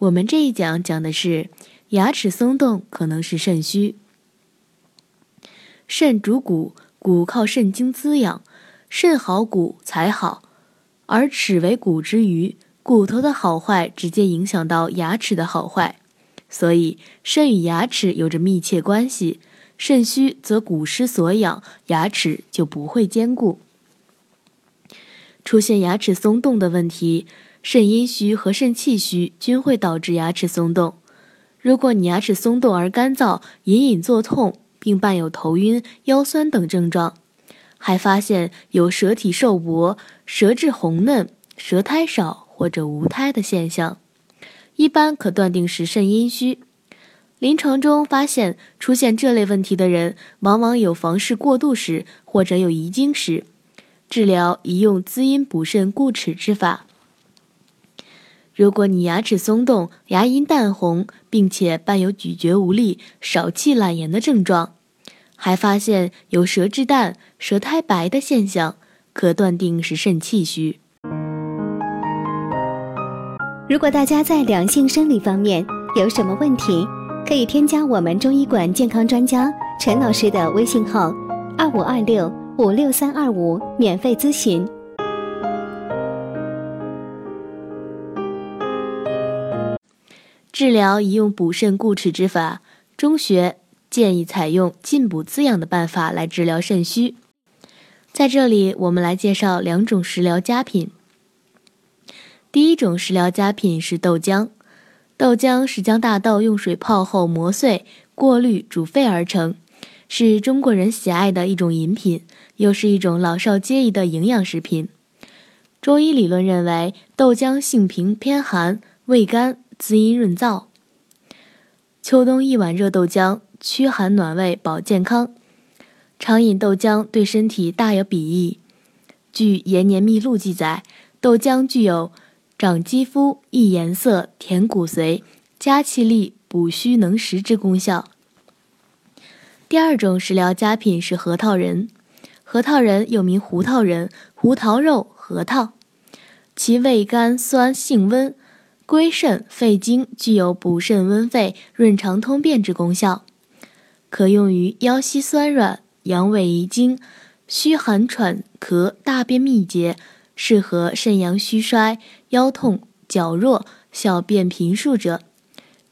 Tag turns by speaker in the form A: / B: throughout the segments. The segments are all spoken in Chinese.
A: 我们这一讲讲的是牙齿松动可能是肾虚。肾主骨，骨靠肾精滋养，肾好骨才好，而齿为骨之余，骨头的好坏直接影响到牙齿的好坏，所以肾与牙齿有着密切关系。肾虚则骨失所养，牙齿就不会坚固，出现牙齿松动的问题。肾阴虚和肾气虚均会导致牙齿松动。如果你牙齿松动而干燥、隐隐作痛，并伴有头晕、腰酸等症状，还发现有舌体瘦薄、舌质红嫩、舌苔少或者无苔的现象，一般可断定是肾阴虚。临床中发现，出现这类问题的人，往往有房事过度时或者有遗精时，治疗宜用滋阴补肾固齿之法。如果你牙齿松动、牙龈淡红，并且伴有咀嚼无力、少气懒言的症状，还发现有舌质淡、舌苔白的现象，可断定是肾气虚。
B: 如果大家在两性生理方面有什么问题，可以添加我们中医馆健康专家陈老师的微信号：二五二六五六三二五，免费咨询。
A: 治疗宜用补肾固齿之法，中学建议采用进补滋养的办法来治疗肾虚。在这里，我们来介绍两种食疗佳品。第一种食疗佳品是豆浆。豆浆是将大豆用水泡后磨碎、过滤、煮沸而成，是中国人喜爱的一种饮品，又是一种老少皆宜的营养食品。中医理论认为，豆浆性平偏寒，味甘。滋阴润燥，秋冬一碗热豆浆，驱寒暖胃，保健康。常饮豆浆对身体大有裨益。据《延年秘录》记载，豆浆具有长肌肤、益颜色、填骨髓、加气力、补虚能食之功效。第二种食疗佳品是核桃仁。核桃仁又名胡桃仁、胡桃肉、核桃，其味甘酸性温。归肾肺经，具有补肾温肺、润肠通便之功效，可用于腰膝酸软、阳痿遗精、虚寒喘咳、大便秘结，适合肾阳虚衰、腰痛、脚弱、小便频数者，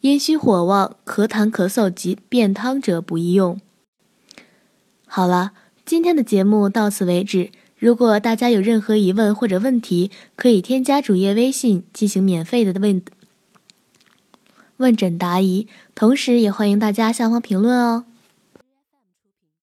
A: 阴虚火旺、咳痰咳嗽及便汤者不宜用。好了，今天的节目到此为止。如果大家有任何疑问或者问题，可以添加主页微信进行免费的问问诊答疑，同时也欢迎大家下方评论哦。